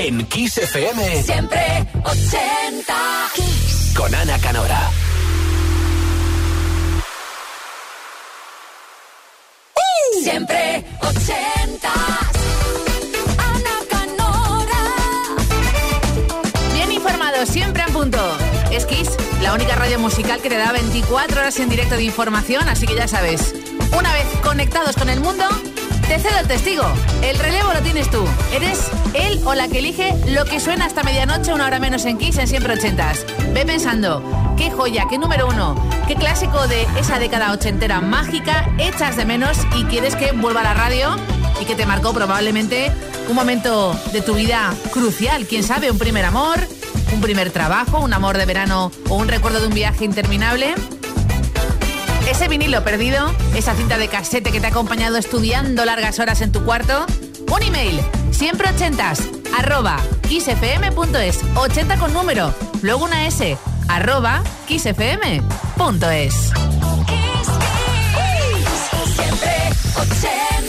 En Kiss FM. Siempre 80. Con Ana Canora. Siempre 80. Ana Canora. Bien informado, siempre en punto. Es Kiss, la única radio musical que te da 24 horas en directo de información, así que ya sabes, una vez conectados con el mundo, te cedo el testigo. El relevo lo tienes tú. Eres él o la que elige lo que suena hasta medianoche, una hora menos en Kiss en siempre ochentas. Ve pensando, qué joya, qué número uno, qué clásico de esa década ochentera mágica echas de menos y quieres que vuelva a la radio y que te marcó probablemente un momento de tu vida crucial. Quién sabe, un primer amor, un primer trabajo, un amor de verano o un recuerdo de un viaje interminable. Ese vinilo perdido, esa cinta de casete que te ha acompañado estudiando largas horas en tu cuarto. Un email, siempre ochentas, arroba kissfm.es, 80 con número, luego una S, arroba Kiss. Siempre 80.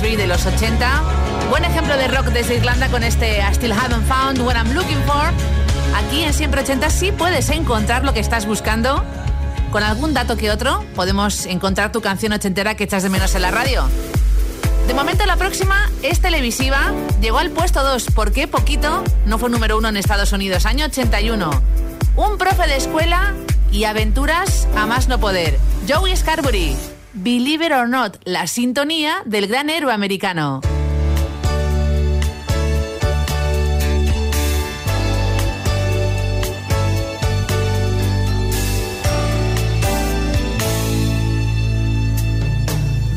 De los 80. Buen ejemplo de rock desde Irlanda con este I Still Haven't Found What I'm Looking For. Aquí en Siempre 80 sí puedes encontrar lo que estás buscando. Con algún dato que otro podemos encontrar tu canción ochentera que echas de menos en la radio. De momento la próxima es televisiva. Llegó al puesto 2 porque poquito no fue número 1 en Estados Unidos, año 81. Un profe de escuela y aventuras a más no poder. Joey Scarbury, Believe It or Not, la sintonía del gran héroe americano.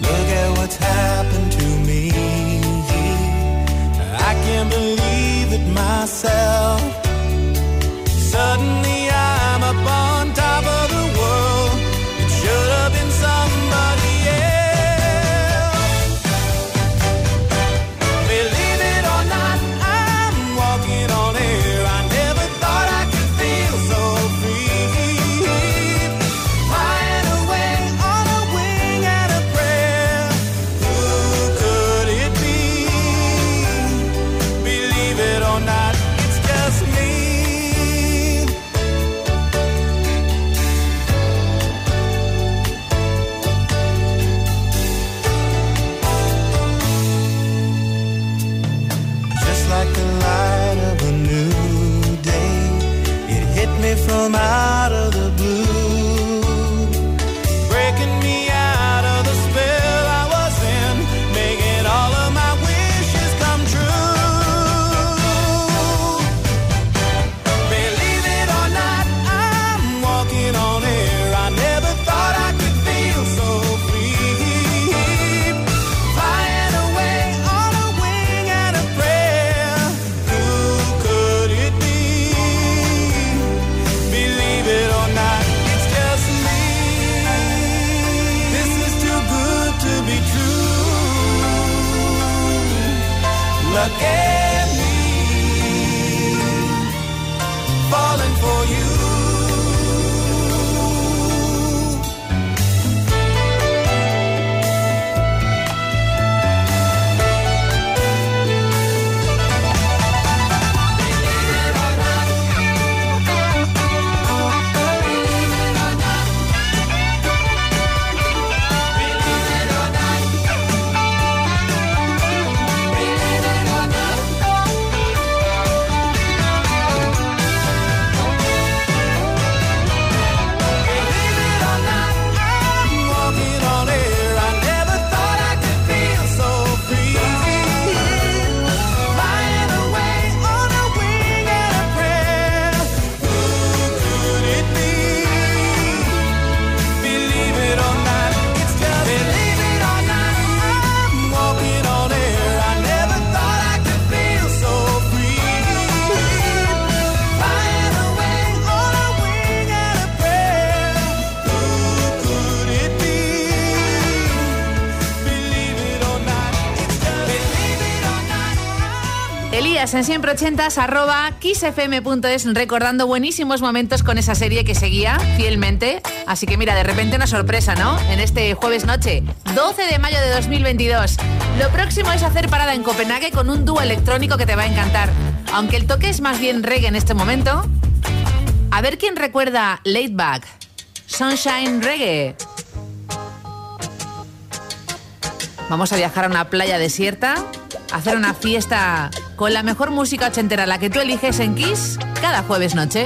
Look En siempre ochentas arroba kissfm.es recordando buenísimos momentos con esa serie que seguía fielmente. Así que mira, de repente una sorpresa, ¿no? En este jueves noche, 12 de mayo de 2022. Lo próximo es hacer parada en Copenhague con un dúo electrónico que te va a encantar. Aunque el toque es más bien reggae en este momento. A ver quién recuerda Late Sunshine Reggae. Vamos a viajar a una playa desierta, hacer una fiesta con la mejor música ochentera, la que tú eliges en Kiss, cada jueves noche.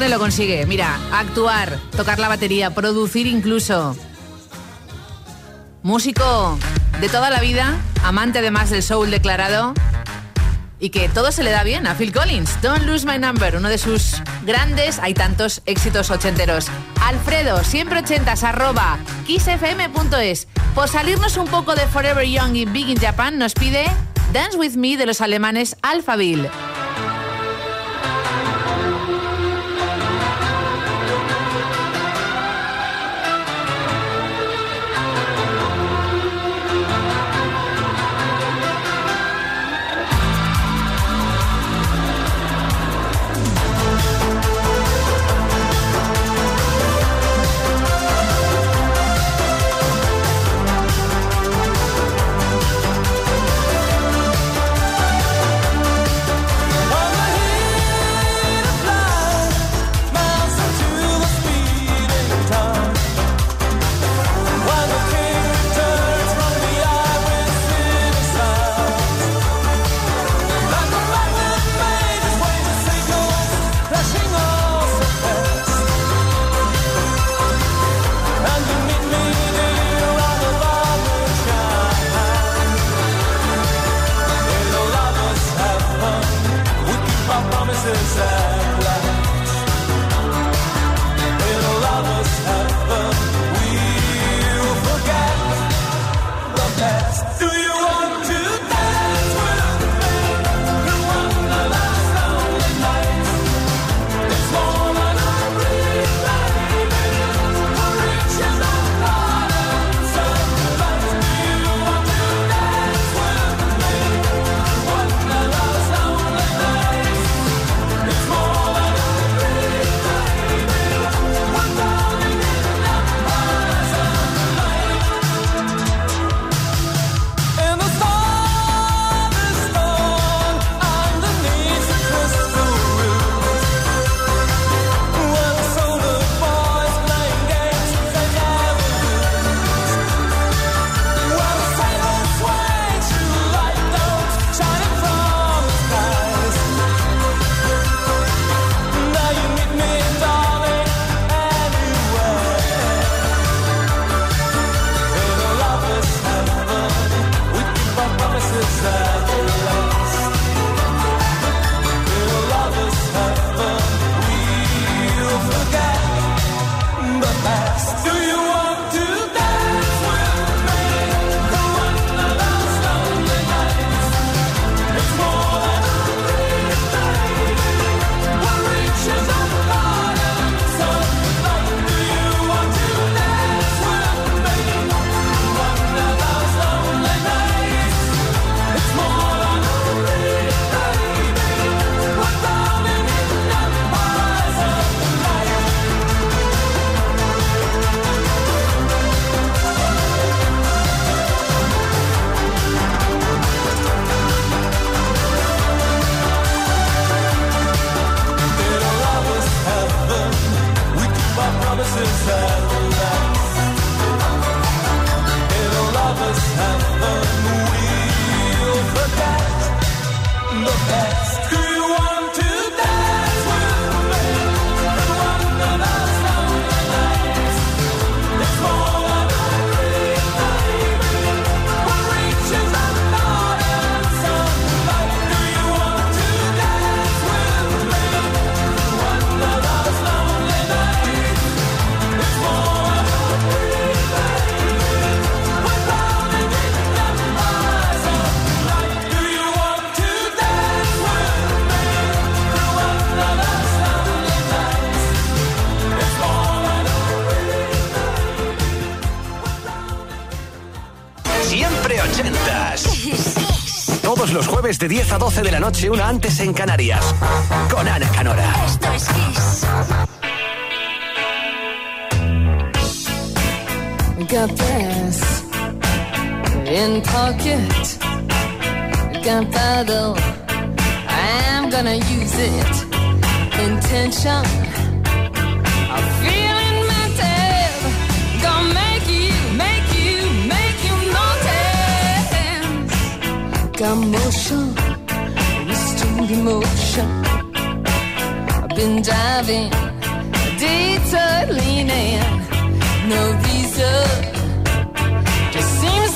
Propone lo consigue. Mira, actuar, tocar la batería, producir incluso. Músico de toda la vida, amante además del soul declarado y que todo se le da bien a Phil Collins. Don't Lose My Number, uno de sus grandes, hay tantos éxitos ochenteros. Alfredo, siempre ochentas, arroba kissfm.es. Por salirnos un poco de Forever Young y Big in Japan, nos pide Dance With Me de los alemanes Alphaville. De 10 a 12 de la noche, una antes en Canarias. Con Ana Canora. Esto es Kiss. Got this in pocket. Paddle. I'm gonna use it. Intention. got motion, wasting emotion. I've been diving, detour leaning, no reason. Just seems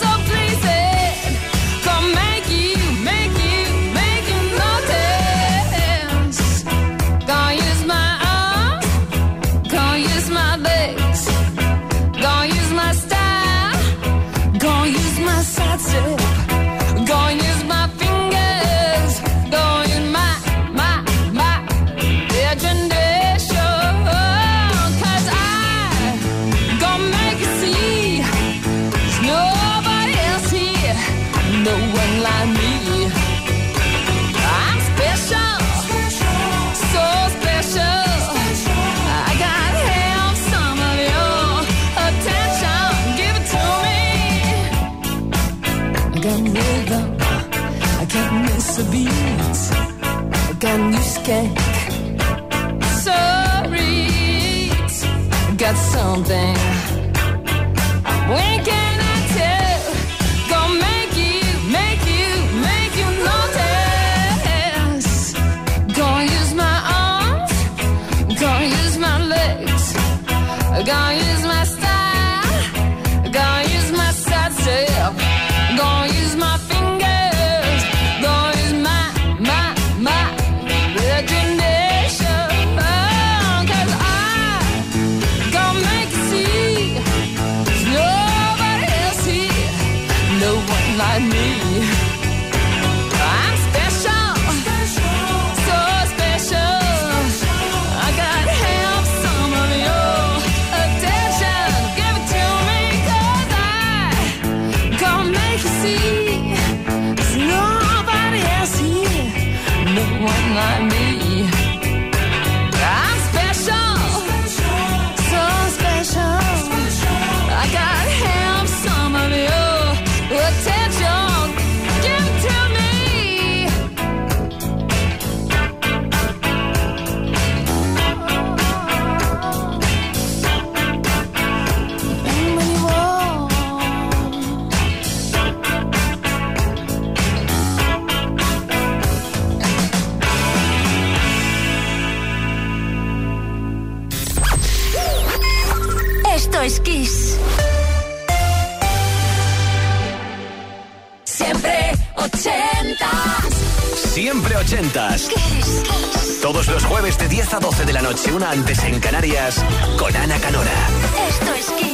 no one like me. I'm special, so special. I gotta have some of your attention. Give it to me. I got rhythm, I can't miss a beat. I got new skank. Sorry, I got something. Noche una antes en Canarias, con Ana Canora. Esto es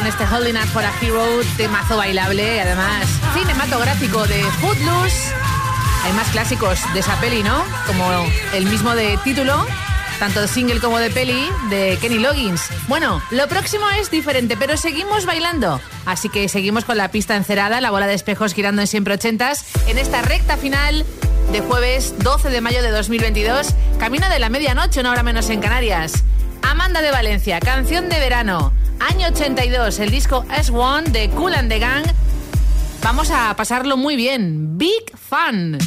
con este Holding Up for a Hero, temazo bailable además cinematográfico de Footloose. Hay más clásicos de esa peli, ¿no? Como el mismo de título, tanto de single como de peli, de Kenny Loggins. Bueno, lo próximo es diferente, pero seguimos bailando. Así que seguimos con la pista encerada, la bola de espejos girando en siempre ochentas, en esta recta final de jueves 12 de mayo de 2022, camino de la medianoche, una hora menos en Canarias. Amanda de Valencia, canción de verano, año 82, el disco S1 de Cool and the Gang. Vamos a pasarlo muy bien. Big Fun.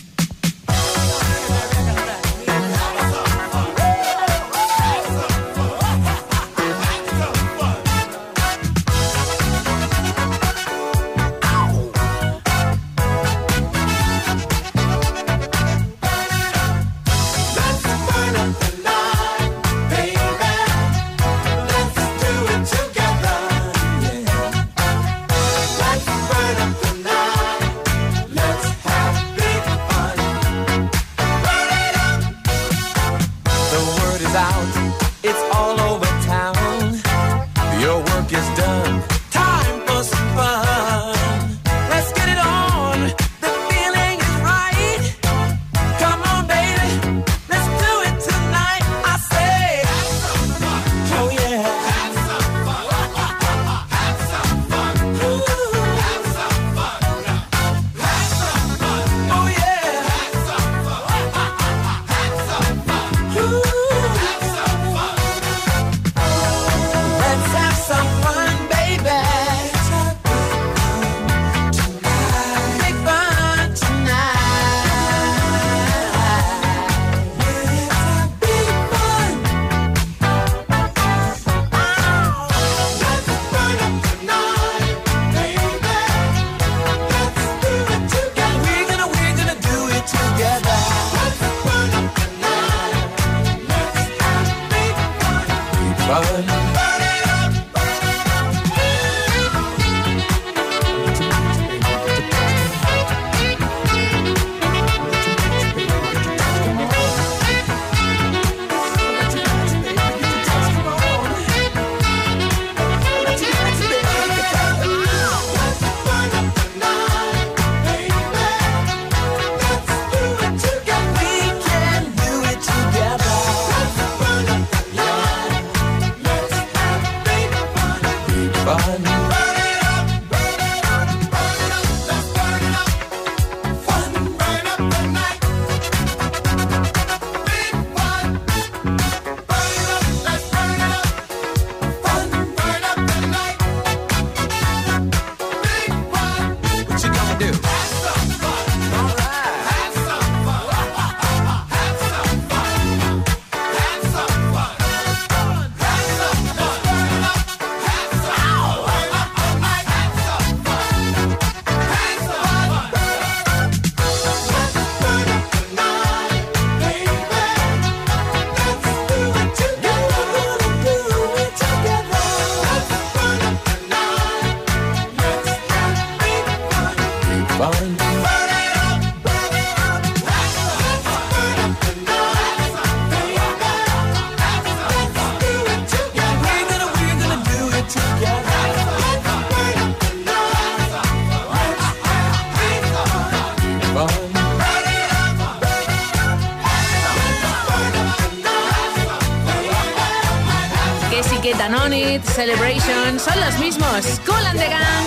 Mismos. Cool and the Gang.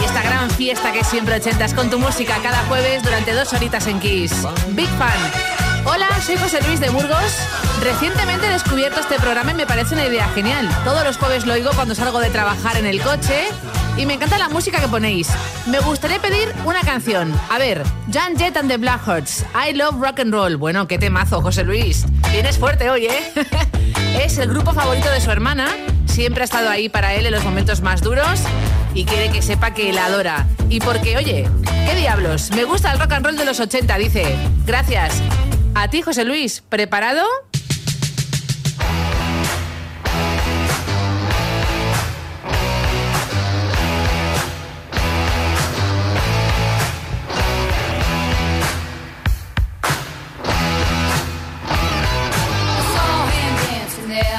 Y esta gran fiesta que siempre ochentas con tu música cada jueves durante dos horitas en Kiss. Big Fan. Hola, soy José Luis de Burgos. Recientemente he descubierto este programa y me parece una idea genial. Todos los jueves lo oigo cuando salgo de trabajar en el coche y me encanta la música que ponéis. Me gustaría pedir una canción. A ver, Jan Jett and the Blackhearts, I Love Rock and Roll. Bueno, qué temazo, José Luis. Vienes fuerte hoy, ¿eh? es el grupo favorito de su hermana. Siempre ha estado ahí para él en los momentos más duros y quiere que sepa que la adora. Y porque, oye, ¿qué diablos? Me gusta el rock and roll de los 80, dice. Gracias. A ti, José Luis. ¿Preparado?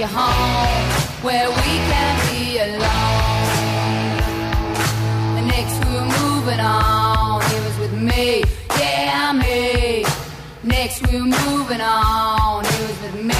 you home where we can be alone. Next we're moving on. It was with me, yeah, me. Next we're moving on. It was with me.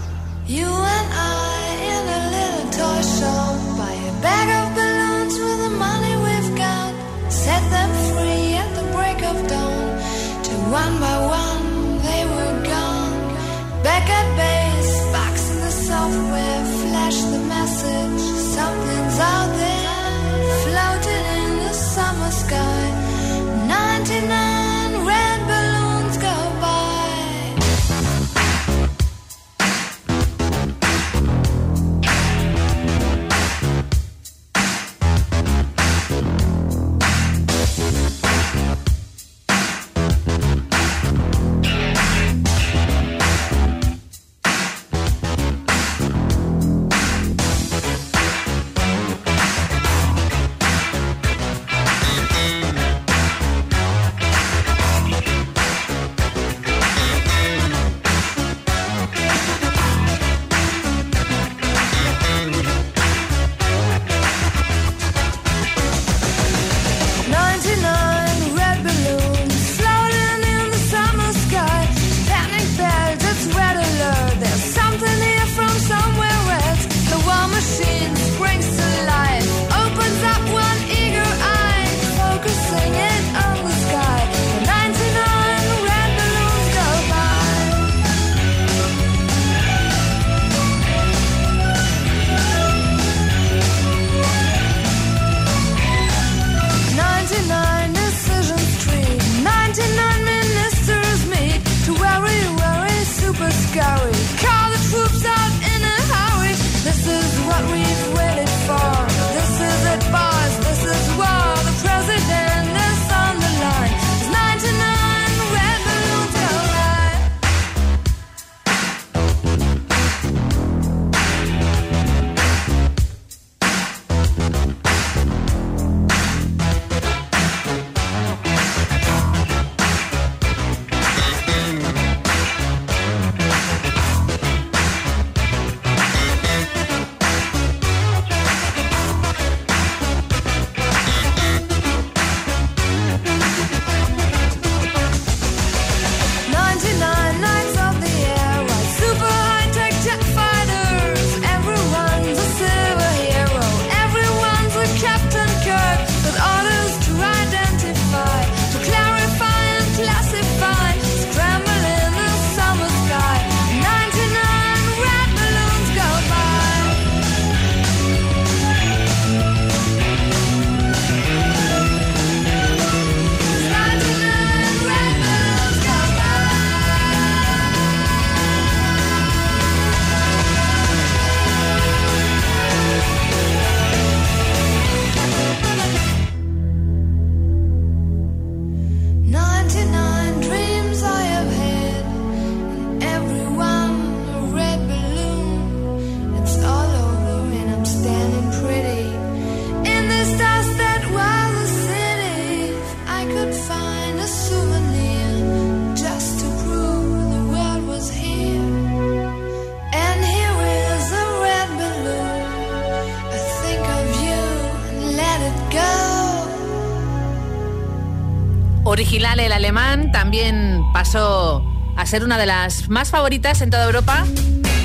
Ser una de las más favoritas en toda Europa,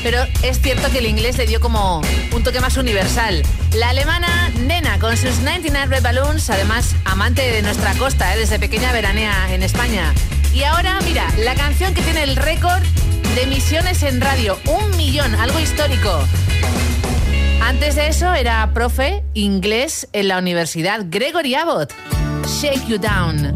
pero es cierto que el inglés le dio como un toque más universal. La alemana Nena con sus 99 Red Balloons, además amante de nuestra costa, ¿eh? desde pequeña veranea en España. Y ahora, mira, la canción que tiene el récord de emisiones en radio, un millón, algo histórico. Antes de eso era profe inglés en la universidad Gregory Abbott. Shake You Down.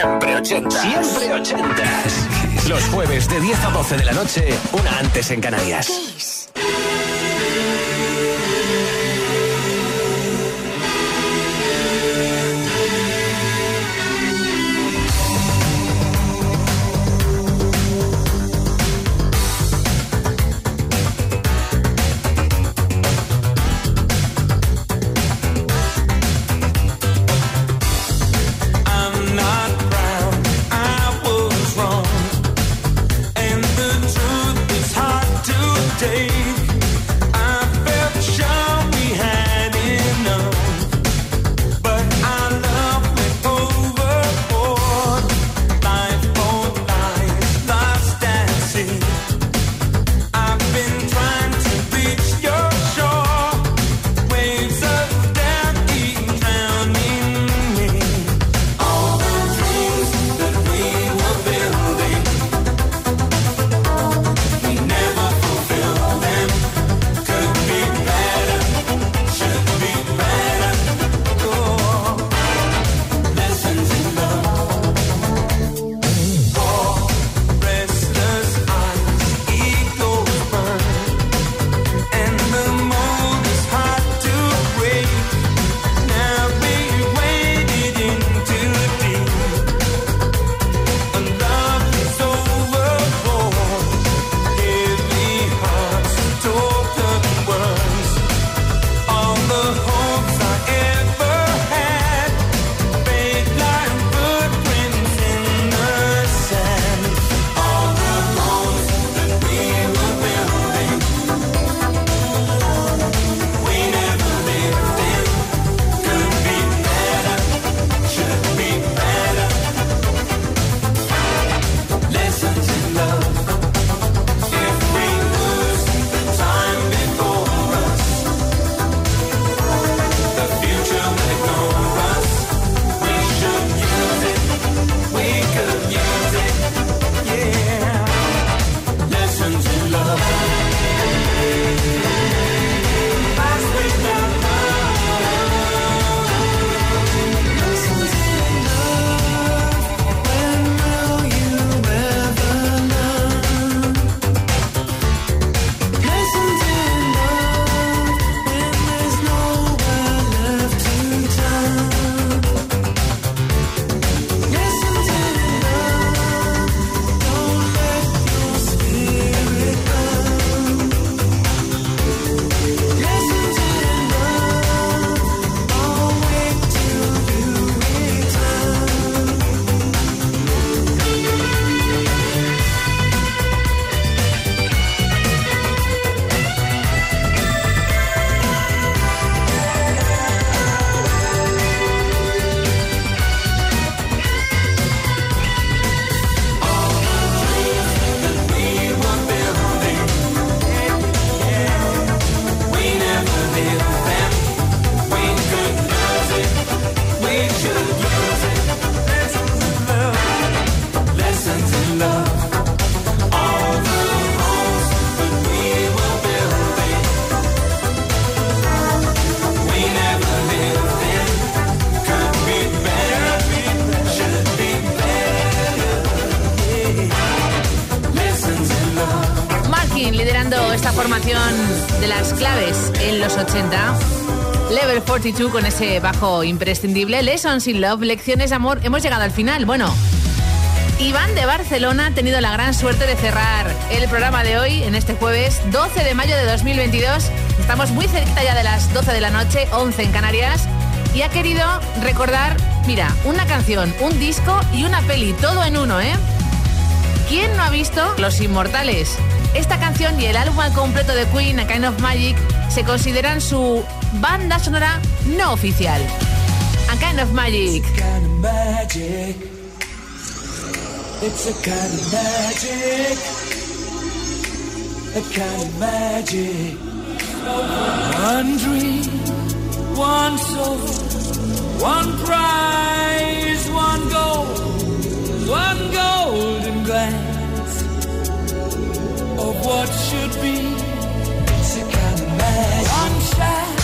Siempre 80. Siempre 80. Los jueves de 10 a 12 de la noche, una antes en Canarias. Claves en los 80. Level 42 con ese bajo imprescindible. Lessons in Love, lecciones de amor. Hemos llegado al final. Bueno, Iván de Barcelona ha tenido la gran suerte de cerrar el programa de hoy en este jueves 12 de mayo de 2022. Estamos muy cerquita ya de las 12 de la noche, 11 en Canarias. Y ha querido recordar, mira, una canción, un disco y una peli, todo en uno, ¿eh? ¿Quién no ha visto Los Inmortales? Esta canción y el álbum completo de Queen, A Kind of Magic, se consideran su banda sonora no oficial. A Kind of Magic. kind of magic. It's a kind of magic. A kind of magic. One dream, one soul, one prize, one goal, one golden glance of what should be. It's a kind of